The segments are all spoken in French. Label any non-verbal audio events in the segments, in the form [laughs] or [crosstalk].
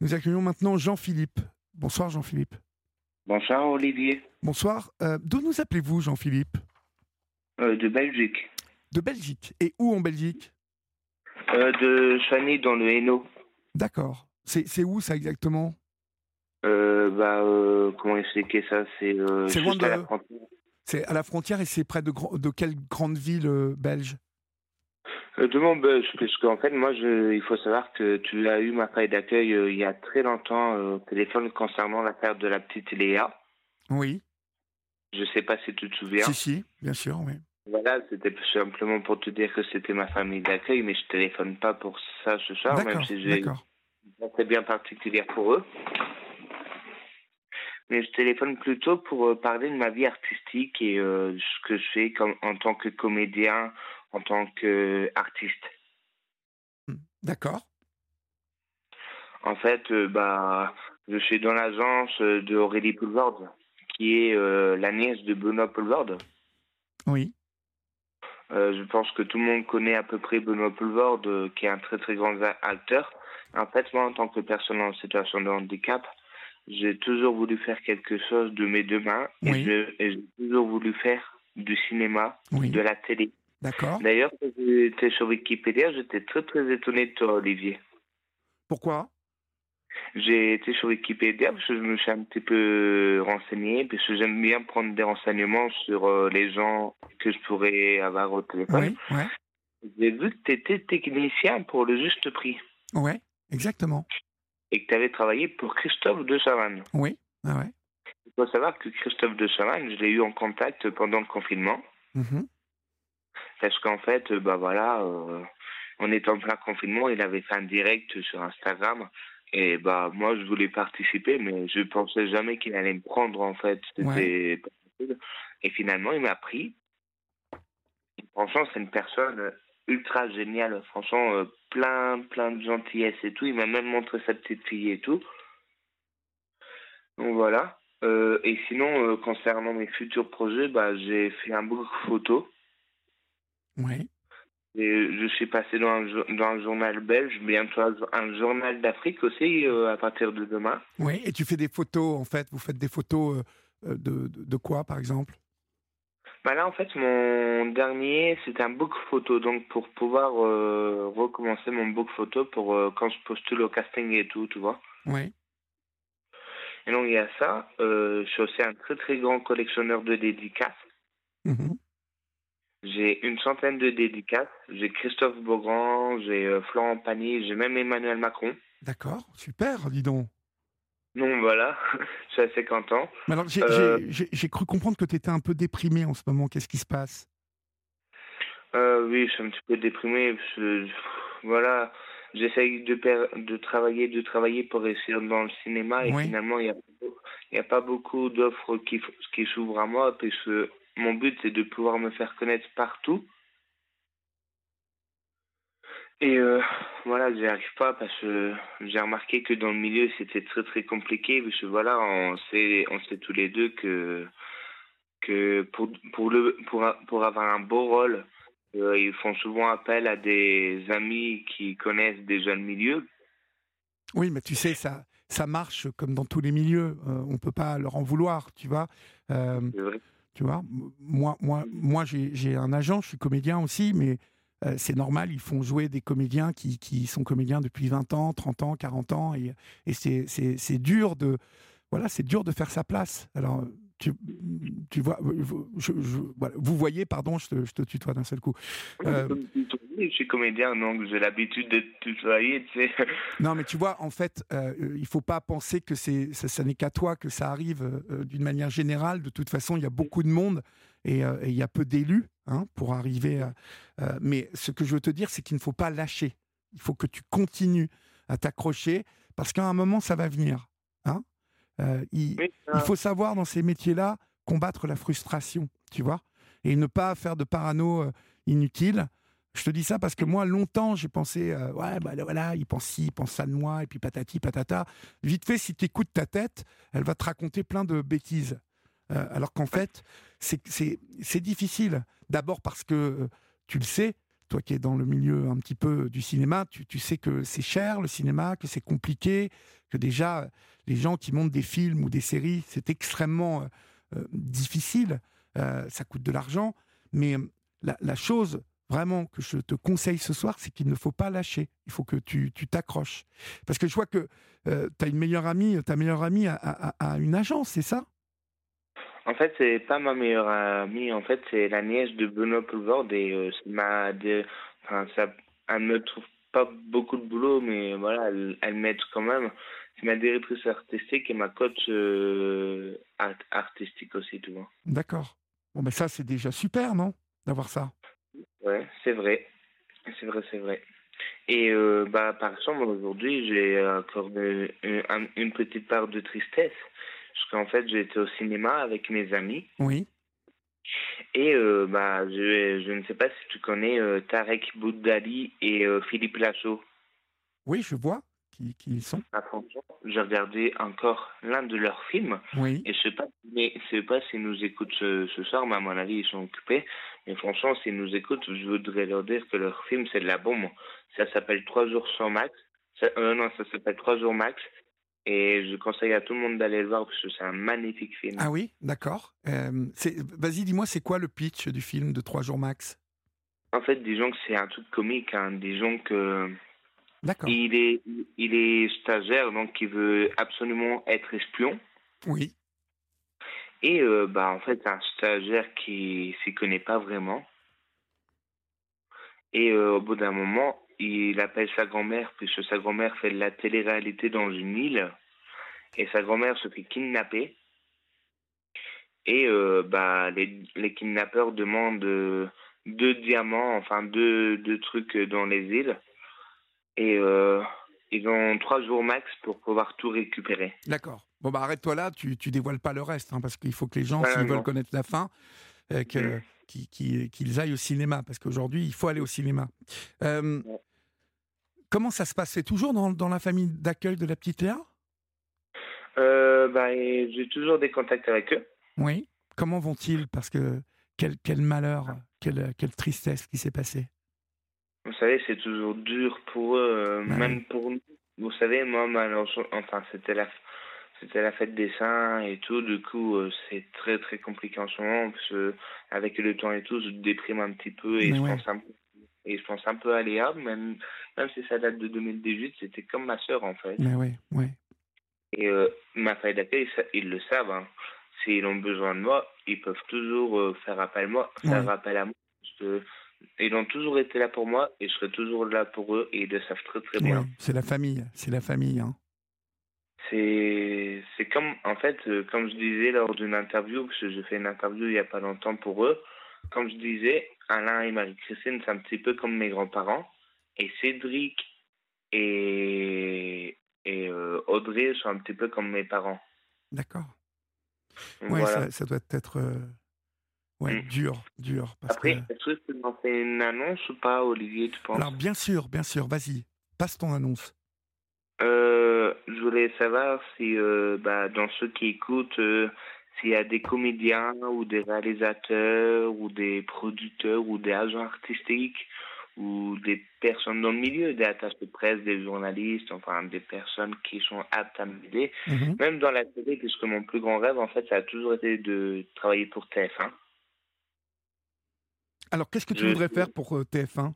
Nous accueillons maintenant Jean-Philippe. Bonsoir Jean-Philippe. Bonsoir Olivier. Bonsoir. Euh, D'où nous appelez-vous Jean-Philippe Euh, de Belgique. De Belgique. Et où en Belgique Euh, de Chani dans le Hainaut. D'accord. C'est où ça exactement Euh, bah, euh, comment expliquer ça? C'est euh, loin à de- la frontière. C'est à la frontière et c'est près de, de quelle grande ville belge? De mon buzz, parce qu'en fait, moi, je, il faut savoir que tu as eu ma feuille d'accueil euh, il y a très longtemps euh, au téléphone concernant l'affaire de la petite Léa. Oui. Je sais pas si tu te souviens. Si, si, bien sûr, oui. Voilà, c'était simplement pour te dire que c'était ma famille d'accueil, mais je téléphone pas pour ça ce soir, même si j'ai une très bien particulière pour eux. Mais je téléphone plutôt pour euh, parler de ma vie artistique et euh, ce que je fais comme, en tant que comédien, en tant qu'artiste. D'accord. En fait, euh, bah, je suis dans l'agence euh, de Aurélie Poulvord, qui est euh, la nièce de Benoît Poulvord. Oui. Euh, je pense que tout le monde connaît à peu près Benoît Poulvord, euh, qui est un très très grand acteur. En fait, moi, en tant que personne en situation de handicap, j'ai toujours voulu faire quelque chose de mes deux mains. Oui. et j'ai toujours voulu faire du cinéma, Oui. de la télé. D'accord. D'ailleurs, quand j'étais sur Wikipédia, j'étais très très étonné de toi, Olivier. Pourquoi? J'ai été sur Wikipédia parce que je me suis un petit peu renseigné, parce que j'aime bien prendre des renseignements sur euh, les gens que je pourrais avoir au téléphone. Oui, ouais. J'ai vu que tu étais technicien pour le juste prix Ouais, exactement. et que tu avais travaillé pour Christophe de Chavannes. Oui. Ah ouais. Il faut savoir que Christophe de Chavannes, je l'ai eu en contact pendant le confinement Mhm. Parce qu'en fait, euh, bah voilà, euh, on était en plein confinement, il avait fait un direct sur Instagram et bah moi je voulais participer mais je pensais jamais qu'il allait me prendre en fait. Et finalement, il m'a pris. Et franchement, c'est une personne ultra géniale. Franchement, euh, plein, plein de gentillesse et tout. Il m'a même montré sa petite fille et tout. Donc voilà. Euh, et sinon, euh, concernant mes futurs projets, bah, j'ai fait un book photo. Oui. Et je suis passé dans dans un journal belge, bientôt un jour- un journal d'Afrique aussi euh, à partir de demain. Oui. Et tu fais des photos, en fait? Vous faites des photos euh, euh, de, de, quoi, par exemple? Bah là, en fait, mon dernier, c'était un book photo. Donc, pour pouvoir euh, recommencer mon book photo pour quand je postule au casting et tout, tu vois. Oui. Et donc, il y a ça. Je suis aussi un très, très grand collectionneur de dédicaces. Mhm. J'ai une centaine de dédicaces. J'ai Christophe Beaugrand, j'ai euh, Florent Pagny, j'ai même Emmanuel Macron. D'accord. Super, dis donc. Donc, voilà, suis assez content. Mais alors, j'ai Euh, j'ai- j'ai- j'ai cru comprendre que tu étais un peu déprimé en ce moment. Qu'est-ce qui se passe? Euh, oui, je suis un petit peu déprimé. parce que, voilà, j'essaye de, per- de travailler, de travailler pour réussir dans le cinéma et Oui. finalement, il n'y a, il y a pas beaucoup d'offres qui, s'ouvrent à moi parce que mon but, c'est de pouvoir me faire connaître partout. Et euh, voilà, j'y arrive pas parce que j'ai remarqué que dans le milieu, c'était très très compliqué parce que voilà, on sait, on sait tous les deux que que pour pour le pour pour avoir un beau rôle, euh, ils font souvent appel à des amis qui connaissent déjà le milieu. Oui, mais tu sais, ça, ça marche comme dans tous les milieux. Euh, on peut pas leur en vouloir, tu vois. Euh, C'est vrai. Tu vois, moi, moi, moi j'ai un agent, je suis comédien aussi, mais euh, c'est normal, ils font jouer des comédiens qui, sont comédiens depuis 20 ans, 30 ans, 40 ans, et, et c'est dur de voilà, c'est dur de faire sa place. Alors, tu, tu vois, je, je- voilà, vous voyez, pardon, je te, je te tutoie d'un seul coup. Euh, Je suis comédien, donc j'ai l'habitude de tutoyer, tu sais. [laughs] Non, mais tu vois, en fait, euh, il faut pas penser que c'est, ça, ça n'est qu'à toi que ça arrive euh, d'une manière générale. De toute façon, il y a beaucoup de monde et, euh, il y a peu d'élus hein, pour arriver. à- euh, mais ce que je veux te dire, c'est qu'il ne faut pas lâcher. Il faut que tu continues à t'accrocher parce qu'à un moment, ça va venir. Hein Euh, il, Oui, il faut savoir dans ces métiers-là combattre la frustration, tu vois, et ne pas faire de parano euh, inutile. Je te dis ça parce que moi, longtemps, j'ai pensé, euh, ouais, bah voilà, il pense ci, il pense ça de moi, et puis patati, patata. Vite fait, si tu écoutes ta tête, elle va te raconter plein de bêtises. Euh, alors qu'en fait, c'est- difficile. D'abord parce que, euh, tu le sais, toi qui es dans le milieu un petit peu du cinéma, tu, sais que c'est cher le cinéma, que c'est compliqué, que déjà les gens qui montent des films ou des séries, c'est extrêmement difficile, ça coûte de l'argent, mais la, la chose vraiment que je te conseille ce soir, c'est qu'il ne faut pas lâcher. Il faut que tu t'accroches. Parce que je vois que euh, tu as une meilleure amie, ta meilleure amie a, une agence, c'est ça? En fait, c'est pas ma meilleure amie. En fait, c'est la nièce de Benoît Poulvord et euh, ma, enfin, ça, elle me trouve pas beaucoup de boulot, mais voilà, elle, m'aide quand même. C'est ma directrice artistique et ma coach euh, artistique aussi, tu vois. D'accord. Bon, mais ça, c'est déjà super, non D'avoir ça? Ouais, c'est vrai. C'est vrai, c'est vrai. Et euh, bah, par exemple, aujourd'hui, j'ai encore une, une, petite part de tristesse. Parce qu'en fait, j'étais au cinéma avec mes amis. Oui. Et euh, bah, je, je ne sais pas si tu connais euh, Tarek Boudali et Philippe Lachaud. Oui, je vois qui, qui ils sont. j'ai regardé encore l'un de leurs films. Oui. Et je sais pas, mais je sais pas s'ils nous écoutent ce, ce, soir, mais à mon avis, ils sont occupés. Mais franchement, s'ils nous écoutent, je voudrais leur dire que leur film, c'est de la bombe. Ça s'appelle Trois jours sans max. Euh, non, ça s'appelle Trois jours max. Et je conseille à tout le monde d'aller le voir parce que c'est un magnifique film. Ah oui, d'accord. Euh, Vas-y, dis-moi, c'est quoi le pitch du film de Trois jours max? En fait, disons que c'est un truc comique. Hein. Disons que D'accord. Il est, il est stagiaire, donc il veut absolument être espion. Oui. Et euh, bah, en fait, un stagiaire qui s'y connaît pas vraiment. Et euh, au bout d'un moment, il appelle sa grand-mère, puisque sa grand-mère fait de la télé-réalité dans une île. Et sa grand-mère se fait kidnapper. Et euh, bah, les, les kidnappeurs demandent deux diamants, enfin deux, deux trucs dans les îles. Et ils ont trois jours max pour pouvoir tout récupérer. D'accord. Bon, bah arrête-toi là, tu, tu dévoiles pas le reste, hein, parce qu'il faut que les gens, s'ils veulent connaître la fin, euh, que, qu'ils aillent au cinéma, parce qu'aujourd'hui, il faut aller au cinéma. Euh, comment ça se passe? C'est toujours dans, dans, la famille d'accueil de la petite Léa? Euh, bah, J'ai toujours des contacts avec eux. Oui. Comment vont-ils? Parce que quel, quel malheur, quelle, quelle tristesse qui s'est passée. Vous savez, c'est toujours dur pour eux, bah même pour nous. Vous savez, moi, malheureusement, enfin, c'était la, c'était la fête des saints et tout. Du coup, euh, c'est très très compliqué en ce moment parce que avec le temps et tout, je déprime un petit peu et je pense un peu et je pense un peu à Léa, même même si ça date de 2018, c'était comme ma sœur en fait. Mais oui, oui. Et euh, ma famille d'accueil, ils le savent. Hein. S'ils ont besoin de moi, ils peuvent toujours euh, faire appel à moi, faire appel à moi. Que ils ont toujours été là pour moi et je serai toujours là pour eux et ils le savent très très bien. c'est la famille, c'est la famille. Hein c'est c'est comme en fait euh, comme je disais lors d'une interview parce que je fais une interview il y a pas longtemps pour eux comme je disais Alain et Marie-Christine c'est un petit peu comme mes grands-parents. Et Cédric et et euh, Audrey sont un petit peu comme mes parents. D'accord. Ouais ça, ça, doit être euh, ouais mm. dur dur parce après est-ce que tu fais une annonce ou pas Olivier tu penses? Alors bien sûr bien sûr vas-y passe ton annonce. Euh, je voulais savoir si bah, dans ceux qui écoutent, s'il y a des comédiens ou des réalisateurs ou des producteurs ou des agents artistiques ou des personnes dans le milieu, des attaches de presse, des journalistes, enfin des personnes qui sont aptes à m'aider. Mhm. Même dans la télé, puisque mon plus grand rêve, en fait, ça a toujours été de travailler pour TF1. Alors, qu'est-ce que tu voudrais faire pour TF1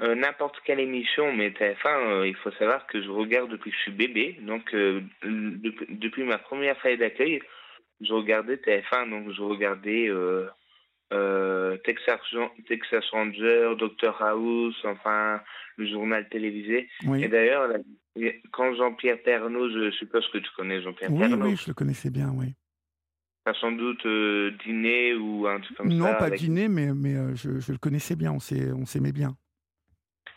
euh, n'importe quelle émission, mais TF1, euh, il faut savoir que je regarde depuis que je suis bébé. Donc, euh, depuis, ma première feuille d'accueil, je regardais TF1. Donc, je regardais Texas, Texas Ranger, Dr House, enfin, le journal télévisé. Et d'ailleurs, quand Jean-Pierre Pernaud, je suppose que tu connais Jean-Pierre oui, Pernaud. Oui, je le connaissais bien, oui. T'as sans doute dîné ou un truc comme ça Non, pas dîner, mais, mais je, je, le connaissais bien, on s'aimait bien.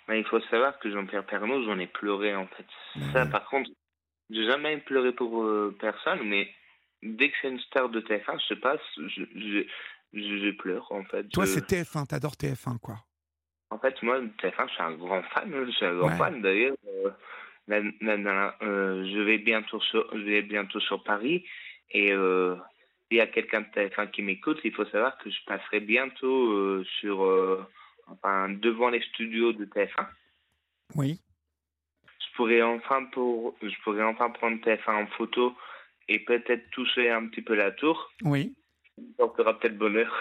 Mais il faut savoir que Jean-Pierre Pernaut, j'en ai pleuré en fait. Ça, par contre, j'ai jamais pleuré pour euh, personne, mais dès que c'est une star de TF1, je sais pas, je, je, je, pleure en fait. Toi, c'est TF1, t'adores TF1 quoi. En fait, moi, TF1, je suis un grand fan, je suis un grand fan d'ailleurs. Euh, euh, je vais bientôt sur, je vais bientôt sur Paris et il y a quelqu'un de TF1 qui m'écoute. Il faut savoir que je passerai bientôt sur enfin, devant les studios de TF1. Oui. Je pourrais enfin pour, je pourrais enfin prendre TF1 en photo et peut-être toucher un petit peu la tour. Oui. Ça fera peut-être bonheur.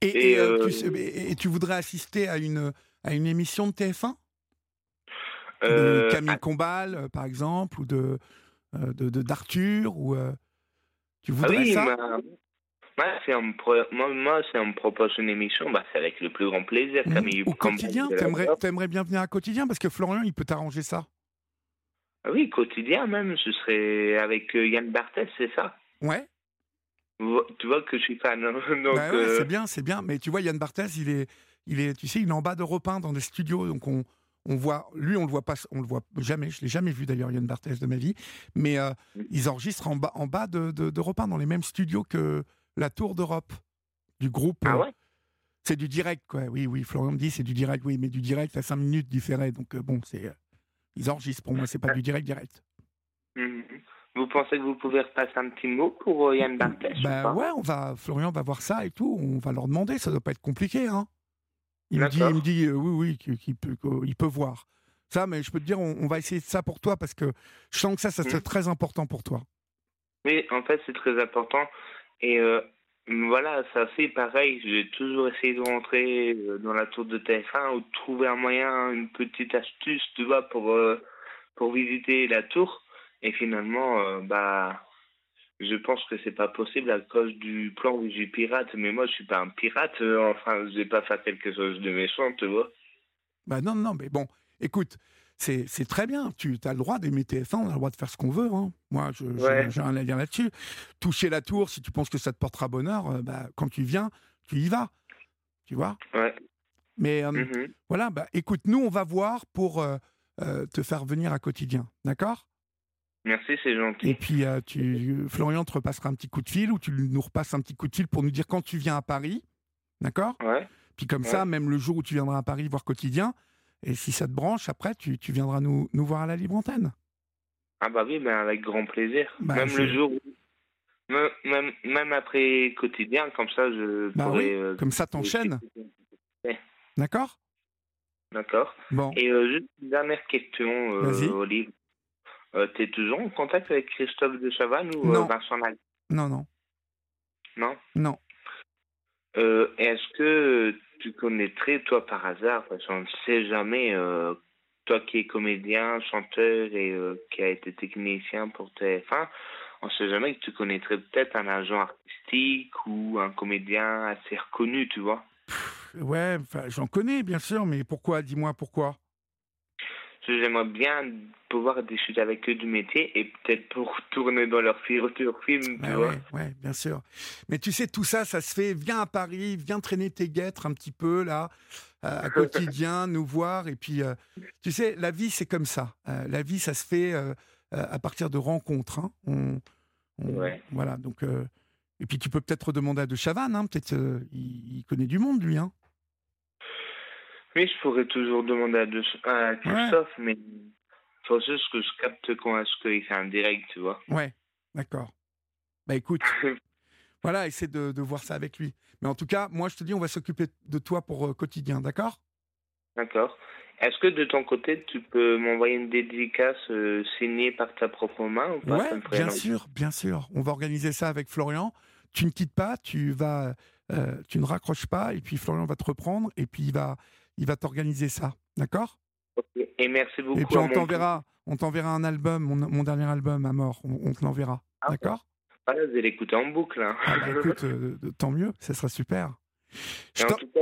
et, [laughs] et, euh, tu, et, tu, voudrais assister à une, à une émission de TF1 de Camille Combal, par exemple, ou de de d'Arthur ou tu voudrais oui, ça? Moi, si on me, moi, si on me propose une émission, bah, c'est avec le plus grand plaisir. Mmh. Camille Au quotidien, t'aimerais, aimerais bien venir à quotidien parce que Florian, il peut t'arranger ça. Ah oui, quotidien même, ce serait avec Yann Barthès, c'est ça? Ouais. Tu vois que je suis fan. Hein, [laughs] donc, bah ouais, c'est bien, c'est bien. Mais tu vois, Yann Barthès, il est, il est, tu sais, il est en bas de 1 dans des studios, donc on, on voit, lui, on le voit pas, on le voit jamais. Je l'ai jamais vu d'ailleurs, Yann Barthès de ma vie. Mais euh, ils enregistrent en bas, en bas de, de, de dans les mêmes studios que la Tour d'Europe du groupe. Ah ouais? c'est du direct, quoi. Oui, oui. Florian me dit c'est du direct, oui, mais du direct à 5 minutes différé. Donc euh, bon, c'est euh, ils enregistrent. Pour moi, c'est pas du direct direct. Mhm. Vous pensez que vous pouvez repasser un petit mot pour Yann Barthès Ben ouais, on va, Florian va voir ça et tout. On va leur demander. Ça doit pas être compliqué, hein. Il me dit, il me dit euh, oui, oui, qu'il peut, il peut voir. Ça, mais je peux te dire, on, va essayer ça pour toi parce que je sens que ça, ça serait mm. très important pour toi. Oui, en fait, c'est très important. Et euh, voilà, ça fait pareil. J'ai toujours essayé de rentrer euh, dans la tour de TF1 ou de trouver un moyen, une petite astuce, tu vois, pour, pour visiter la tour. Et finalement, bah, je pense que c'est pas possible à cause du plan où j'ai pirate. Mais moi, je suis pas un pirate. Euh, enfin, je vais pas faire quelque chose de méchant, tu vois. Bah non, non, mais bon, écoute, c'est, très bien. Tu as le droit d'aimer TF1, on a le droit de faire ce qu'on veut. Hein. Moi, j'ai rien à dire là-dessus. Toucher la tour, si tu penses que ça te portera bonheur, euh, bah, quand tu viens, tu y vas. Tu vois? Ouais. Mais euh, mm-hmm. voilà, bah, écoute, nous, on va voir pour te faire venir à quotidien. D'accord? Merci, c'est gentil. Et puis, euh, tu, Florian te repassera un petit coup de fil ou tu nous repasses un petit coup de fil pour nous dire quand tu viens à Paris. D'accord? Ouais. Puis comme ça, même le jour où tu viendras à Paris voir quotidien, et si ça te branche, après, tu, tu viendras nous, nous voir à la libre antenne. Ah bah oui, ben avec grand plaisir. Bah, même le jour même, même, après quotidien, comme ça, je bah pourrais, oui, euh, comme ça, t'enchaînes. D'accord? D'accord. Bon. Et euh, juste une dernière question, Olive. Euh, tu es toujours en contact avec Christophe de Chavannes ou euh, Vincent Non, non. Non? Non. Euh, est-ce que tu connaîtrais, toi, par hasard, parce qu'on ne sait jamais, toi qui es comédien, chanteur et qui a été technicien pour TF1, on ne sait jamais que tu connaîtrais peut-être un agent artistique ou un comédien assez reconnu, tu vois? Ouais, j'en connais, bien sûr, mais pourquoi? Dis-moi pourquoi j'aimerais bien pouvoir discuter avec eux du métier et peut-être pour tourner dans leur film. Vois. Ouais, bien sûr. Mais tu sais, tout ça, ça se fait. Viens à Paris, viens traîner tes guêtres un petit peu là, euh, à [laughs] quotidien, nous voir. Et puis, euh, tu sais, la vie, c'est comme ça. Euh, la vie, ça se fait à partir de rencontres. Hein. On, Voilà, donc. et puis, tu peux peut-être demander à De Chavannes. Hein. peut-être il, il, connaît du monde, lui. Hein. Oui, je pourrais toujours demander à, Christophe, mais il faut juste que je capte quand est-ce qu'il fait un direct, tu vois. Ouais, d'accord. Bah écoute, [laughs] voilà, essaie de, de, voir ça avec lui. Mais en tout cas, moi je te dis, on va s'occuper de toi pour euh, quotidien, d'accord? D'accord. Est-ce que de ton côté, tu peux m'envoyer une dédicace euh, signée par ta propre main ou pas? Ouais, bien sûr, bien sûr. On va organiser ça avec Florian. Tu ne quittes pas, tu vas, euh, tu ne raccroches pas, et puis Florian va te reprendre, et puis il va, il va t'organiser ça, d'accord? Et merci beaucoup. Et puis on t'enverra, on t'enverra un album, mon, dernier album à mort, on, te l'enverra, ah, d'accord? Ah, vous allez l'écouter en boucle. Hein. Ah, bah, [laughs] écoute, euh, tant mieux, ça sera super. en tout cas,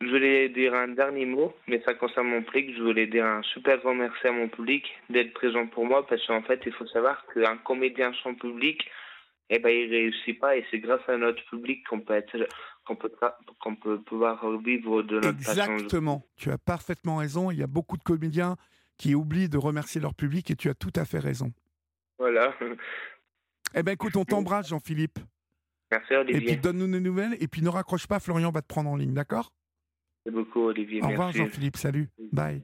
je voulais, dire un dernier mot, mais ça concerne mon public. Je voulais dire un super grand merci à mon public d'être présent pour moi, parce qu'en fait, il faut savoir qu'un comédien sans public, eh ben, il réussit pas, et c'est grâce à notre public qu'on peut être qu'on peut, qu'on peut pouvoir vivre de notre Exactement. Tu as parfaitement raison. Il y a beaucoup de comédiens qui oublient de remercier leur public et tu as tout à fait raison. Voilà. Eh bien, écoute, on t'embrasse, Jean-Philippe. Merci, Olivier. Et puis, donne-nous des nouvelles. Et puis, ne raccroche pas, Florian va te prendre en ligne, d'accord? Merci beaucoup, Olivier. Au revoir, Jean-Philippe. Salut. Bye.